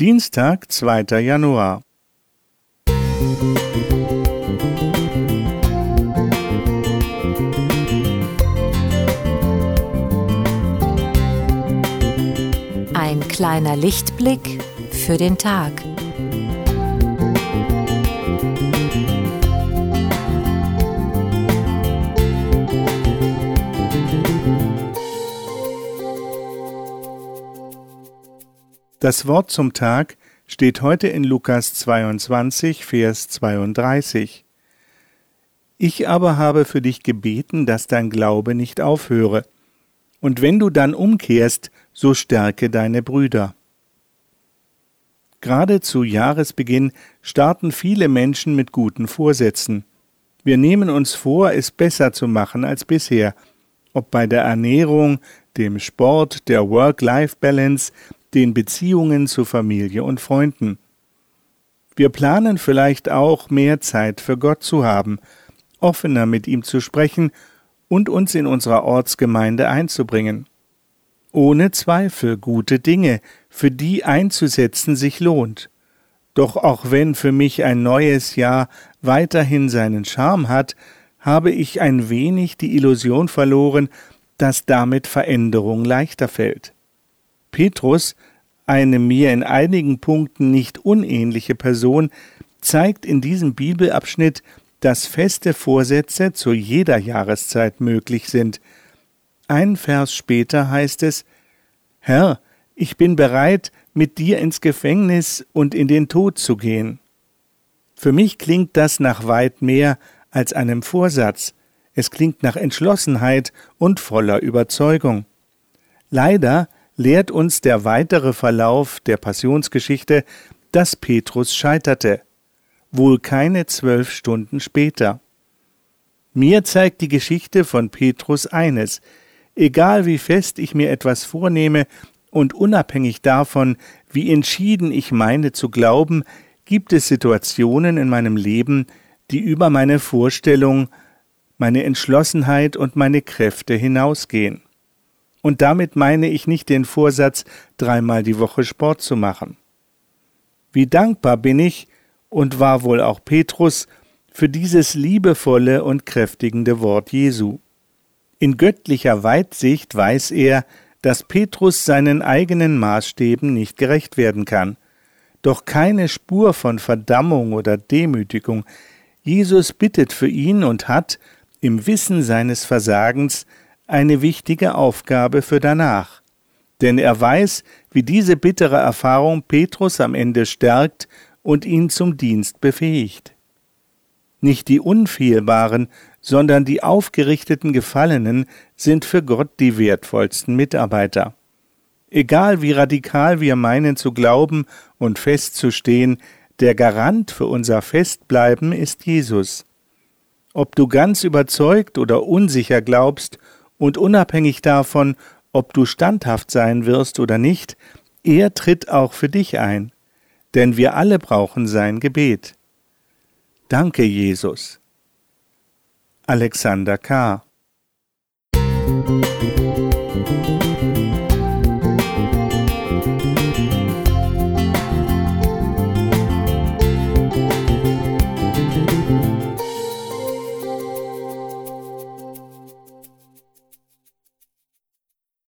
Dienstag, 2. Januar. Ein kleiner Lichtblick für den Tag. Das Wort zum Tag steht heute in Lukas 22, Vers 32. Ich aber habe für dich gebeten, dass dein Glaube nicht aufhöre. Und wenn du dann umkehrst, so stärke deine Brüder. Gerade zu Jahresbeginn starten viele Menschen mit guten Vorsätzen. Wir nehmen uns vor, es besser zu machen als bisher, ob bei der Ernährung, dem Sport, der Work-Life-Balance, den Beziehungen zu Familie und Freunden. Wir planen vielleicht auch mehr Zeit für Gott zu haben, offener mit ihm zu sprechen und uns in unserer Ortsgemeinde einzubringen. Ohne Zweifel gute Dinge, für die einzusetzen sich lohnt. Doch auch wenn für mich ein neues Jahr weiterhin seinen Charme hat, habe ich ein wenig die Illusion verloren, dass damit Veränderung leichter fällt. Petrus, eine mir in einigen Punkten nicht unähnliche Person, zeigt in diesem Bibelabschnitt, dass feste Vorsätze zu jeder Jahreszeit möglich sind. Ein Vers später heißt es Herr, ich bin bereit, mit dir ins Gefängnis und in den Tod zu gehen. Für mich klingt das nach weit mehr als einem Vorsatz, es klingt nach Entschlossenheit und voller Überzeugung. Leider lehrt uns der weitere Verlauf der Passionsgeschichte, dass Petrus scheiterte, wohl keine zwölf Stunden später. Mir zeigt die Geschichte von Petrus eines, egal wie fest ich mir etwas vornehme und unabhängig davon, wie entschieden ich meine zu glauben, gibt es Situationen in meinem Leben, die über meine Vorstellung, meine Entschlossenheit und meine Kräfte hinausgehen. Und damit meine ich nicht den Vorsatz, dreimal die Woche Sport zu machen. Wie dankbar bin ich, und war wohl auch Petrus, für dieses liebevolle und kräftigende Wort Jesu. In göttlicher Weitsicht weiß er, dass Petrus seinen eigenen Maßstäben nicht gerecht werden kann. Doch keine Spur von Verdammung oder Demütigung. Jesus bittet für ihn und hat, im Wissen seines Versagens, eine wichtige Aufgabe für danach. Denn er weiß, wie diese bittere Erfahrung Petrus am Ende stärkt und ihn zum Dienst befähigt. Nicht die Unfehlbaren, sondern die aufgerichteten Gefallenen sind für Gott die wertvollsten Mitarbeiter. Egal wie radikal wir meinen zu glauben und festzustehen, der Garant für unser Festbleiben ist Jesus. Ob du ganz überzeugt oder unsicher glaubst und unabhängig davon, ob du standhaft sein wirst oder nicht, er tritt auch für dich ein, denn wir alle brauchen sein Gebet. Danke, Jesus. Alexander K.